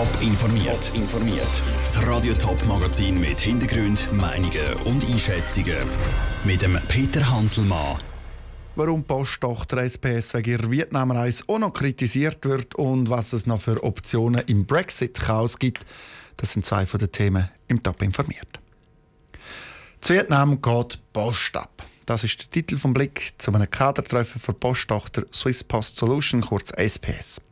Top informiert. informiert. Das Radio Top Magazin mit Hintergrund, Meinungen und Einschätzungen mit dem Peter Hanselmann. Warum Posttochter SPS wegen ihrer Vietnamreise auch noch kritisiert wird und was es noch für Optionen im Brexit-Chaos gibt, das sind zwei von den Themen im Top informiert. Zu Vietnam geht Post ab. Das ist der Titel vom Blick zu einem Kadertreffen für Posttochter Swiss Post Solution, kurz SPS.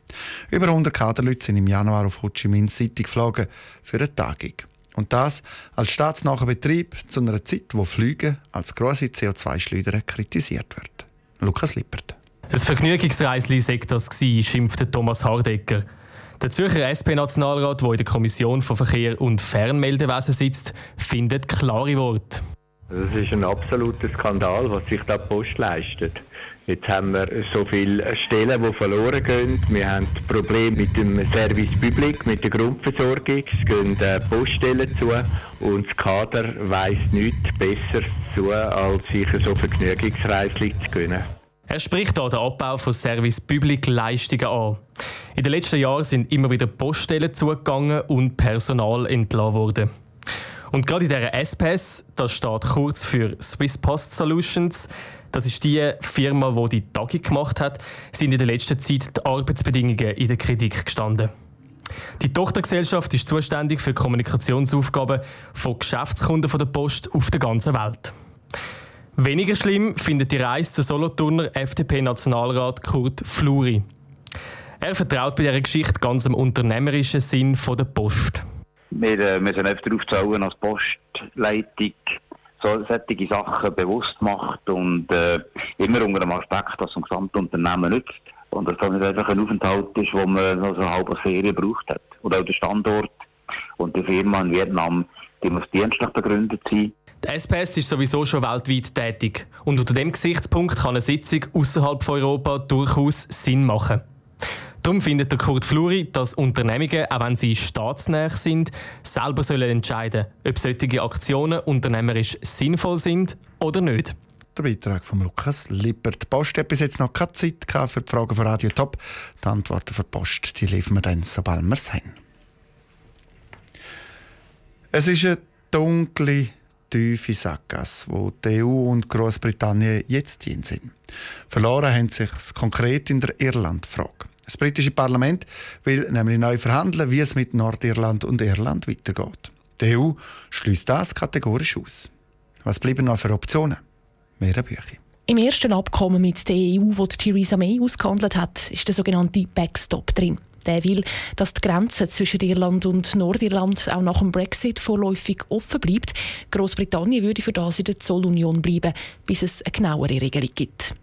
Über 100 Kaderleute sind im Januar auf Ho Chi Minh City geflogen für eine Tagung. Und das als staatsnaher Betrieb zu einer Zeit, wo Flüge als grosse CO2-Schleuder kritisiert wird. Lukas Lippert. Ein Vergnügungsreisli sei das gewesen, schimpfte Thomas Hardecker. Der Zürcher SP-Nationalrat, der in der Kommission von Verkehr und Fernmeldewesen sitzt, findet klare Worte. Das ist ein absoluter Skandal, was sich da die Post leistet. Jetzt haben wir so viele Stellen, die verloren gehen. Wir haben Probleme mit dem Service Public, mit der Grundversorgung. Es gehen äh, Poststellen zu und das Kader weiss nichts besser zu, als sich so Vergnügungsreislich zu gönnen. Er spricht hier den Abbau von Service Public Leistungen an. In den letzten Jahren sind immer wieder Poststellen zugegangen und Personal entlassen worden. Und gerade in dieser SPS, das steht kurz für Swiss Post Solutions, das ist die Firma, die die Tagung gemacht hat, sind in der letzten Zeit die Arbeitsbedingungen in der Kritik gestanden. Die Tochtergesellschaft ist zuständig für Kommunikationsaufgaben von Geschäftskunden der Post auf der ganzen Welt. Weniger schlimm findet die Reise der Solothurner FDP-Nationalrat Kurt Fluri. Er vertraut bei dieser Geschichte ganz im unternehmerischen Sinn der Post. Wir äh, müssen öfter aufzahlen als Postleitung so, solche Sachen bewusst macht und äh, immer unter dem Aspekt, dass ein Gesamtunternehmen nützt. Und dass das nicht einfach ein Aufenthalt ist, wo man so eine halbe Serie braucht hat. Und auch der Standort und die Firma in Vietnam, die muss dienstlich begründet sein. Die SPS ist sowieso schon weltweit tätig. Und unter dem Gesichtspunkt kann eine Sitzung außerhalb von Europa durchaus Sinn machen. Darum findet der Kurt Fluri, dass Unternehmungen, auch wenn sie staatsnäher sind, selber sollen entscheiden ob solche Aktionen unternehmerisch sinnvoll sind oder nicht. Der Beitrag von Lukas Lippert. Die Post hat bis jetzt noch keine Zeit für die Fragen von Radio Top. Die Antworten die Post die liefern wir dann, sobald wir es haben. Es ist eine dunkle, tiefe Sackgasse, wo die EU und Großbritannien jetzt drin sind. Verloren haben sich konkret in der Irland-Frage. Das britische Parlament will nämlich neu verhandeln, wie es mit Nordirland und Irland weitergeht. Die EU schließt das kategorisch aus. Was bleiben noch für Optionen? Mehr Bücher. Im ersten Abkommen mit der EU, das Theresa May ausgehandelt hat, ist der sogenannte Backstop drin. Der will, dass die Grenze zwischen Irland und Nordirland auch nach dem Brexit vorläufig offen bleibt. Großbritannien würde für das in der Zollunion bleiben, bis es eine genauere Regelung gibt.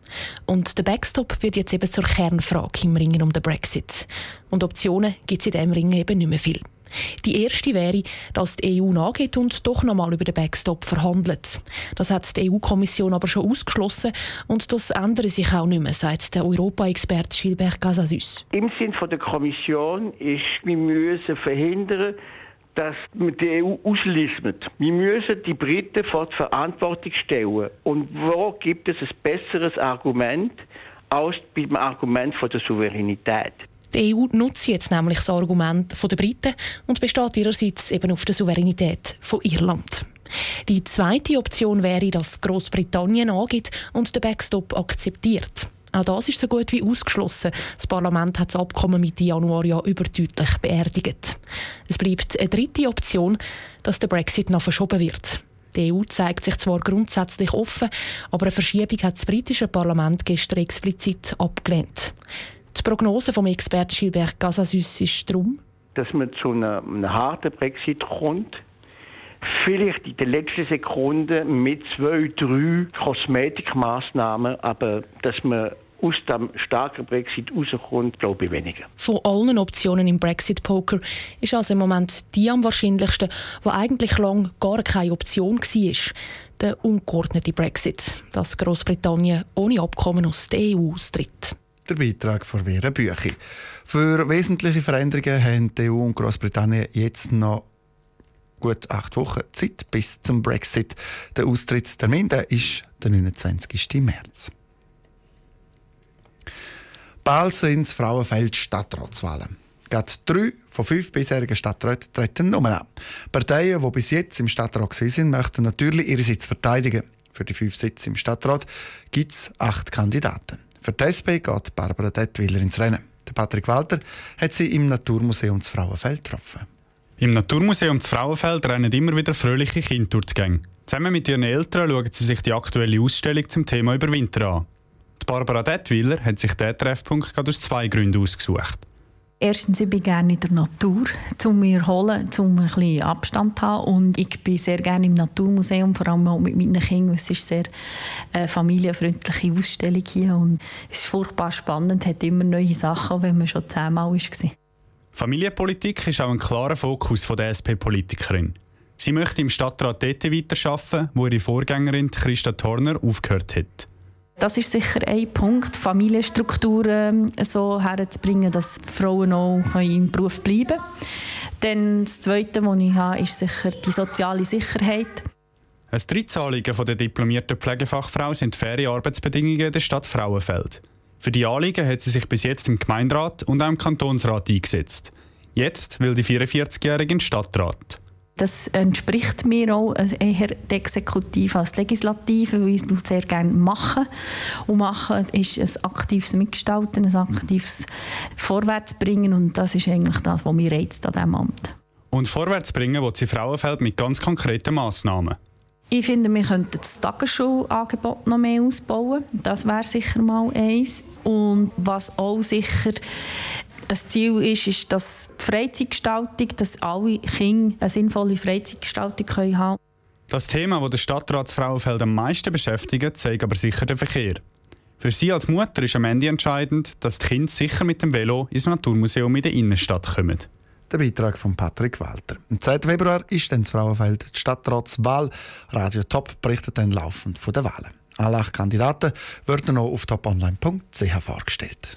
Und der Backstop wird jetzt eben zur Kernfrage im Ringen um den Brexit. Und Optionen gibt es in diesem Ringen eben nicht mehr viel. Die erste wäre, dass die EU nachgeht und doch nochmal über den Backstop verhandelt. Das hat die EU-Kommission aber schon ausgeschlossen und das ändere sich auch nicht mehr, sagt der Europa-Experte Gilbert Casasüs. Im Sinn der Kommission ist, wir müssen verhindern, dass wir die EU ausschließt. Wir müssen die Briten vor die Verantwortung stellen. Und wo gibt es ein besseres Argument als beim Argument der Souveränität? Die EU nutzt jetzt nämlich das Argument der Briten und besteht ihrerseits eben auf der Souveränität von Irland. Die zweite Option wäre, dass Großbritannien angeht und den Backstop akzeptiert. Auch das ist so gut wie ausgeschlossen. Das Parlament hat das Abkommen Mitte Januar ja überdeutlich beerdigt. Es bleibt eine dritte Option, dass der Brexit noch verschoben wird. Die EU zeigt sich zwar grundsätzlich offen, aber eine Verschiebung hat das britische Parlament gestern explizit abgelehnt. Die Prognose vom Experten Gilbert Casasüs ist darum, dass man zu einem, einem harten Brexit kommt. Vielleicht in der letzten Sekunde mit zwei, drei Kosmetikmaßnahmen, aber dass man aus dem starken Brexit rauskommt, glaube ich weniger. Von allen Optionen im Brexit-Poker ist also im Moment die am wahrscheinlichsten, die eigentlich lang gar keine Option war. Der ungeordnete Brexit, dass Großbritannien ohne Abkommen aus der EU austritt der Beitrag von Vera Büchi. Für wesentliche Veränderungen haben die EU und Großbritannien jetzt noch gut acht Wochen Zeit bis zum Brexit. Der Austrittstermin der ist der 29. März. Bald sind Frauenfeld Stadtratswahlen. Gerade drei von fünf bisherigen Stadträten treten nun an. Parteien, die bis jetzt im Stadtrat sind, möchten natürlich ihre Sitz verteidigen. Für die fünf Sitze im Stadtrat gibt es acht Kandidaten. Für die SP geht Barbara Dettwiller ins Rennen. Der Patrick Walter hat sie im Naturmuseum zu Frauenfeld getroffen. Im Naturmuseum zu Frauenfeld rennen immer wieder fröhliche Kinder durch die Gänge. Zusammen mit ihren Eltern schauen sie sich die aktuelle Ausstellung zum Thema Überwinter an. Die Barbara Dettwiller hat sich diesen Treffpunkt gerade aus zwei Gründen ausgesucht. Erstens, ich bin gerne in der Natur, um mir zu holen, um ein bisschen Abstand zu haben. Und ich bin sehr gerne im Naturmuseum, vor allem auch mit meinen Kindern. Es ist eine sehr äh, familienfreundliche Ausstellung hier und es ist furchtbar spannend, hat immer neue Sachen, wenn man schon zehnmal war. Familienpolitik ist auch ein klarer Fokus der SP-Politikerin. Sie möchte im Stadtrat dort weiterarbeiten, wo ihre Vorgängerin Christa Torner aufgehört hat. Das ist sicher ein Punkt, Familienstrukturen so herzubringen, dass Frauen auch im Beruf bleiben können. Dann das Zweite, was ich habe, ist sicher die soziale Sicherheit. Ein drittes Anliegen der diplomierten Pflegefachfrau sind faire Arbeitsbedingungen der Stadt Frauenfeld. Für die Anliegen hat sie sich bis jetzt im Gemeinderat und auch im Kantonsrat eingesetzt. Jetzt will die 44-Jährige in den Stadtrat. Das entspricht mir auch eher der Exekutive als Legislative, weil ich es sehr gerne mache. Und machen ist ein aktives Mitgestalten, ein aktives Vorwärtsbringen und das ist eigentlich das, was mich reizt an diesem Amt. Und Vorwärtsbringen will sie Frauenfeld mit ganz konkreten Massnahmen. Ich finde, wir könnten das Tagesschulangebot noch mehr ausbauen. Das wäre sicher mal eins. Und was auch sicher ein Ziel ist, ist, dass die Freizeitgestaltung, dass alle Kinder eine sinnvolle Freizeitgestaltung haben können. Das Thema, das der Stadtrat Frauenfeld am meisten beschäftigt, zeigt aber sicher den Verkehr. Für sie als Mutter ist am Ende entscheidend, dass die Kinder sicher mit dem Velo ins Naturmuseum in der Innenstadt kommen. Der Beitrag von Patrick Walter. Am 2. Februar ist dann das Frauenfeld die Stadtratswahl. Radio Top berichtet dann laufend von den Wahlen. Alle acht Kandidaten werden noch auf toponline.ch vorgestellt.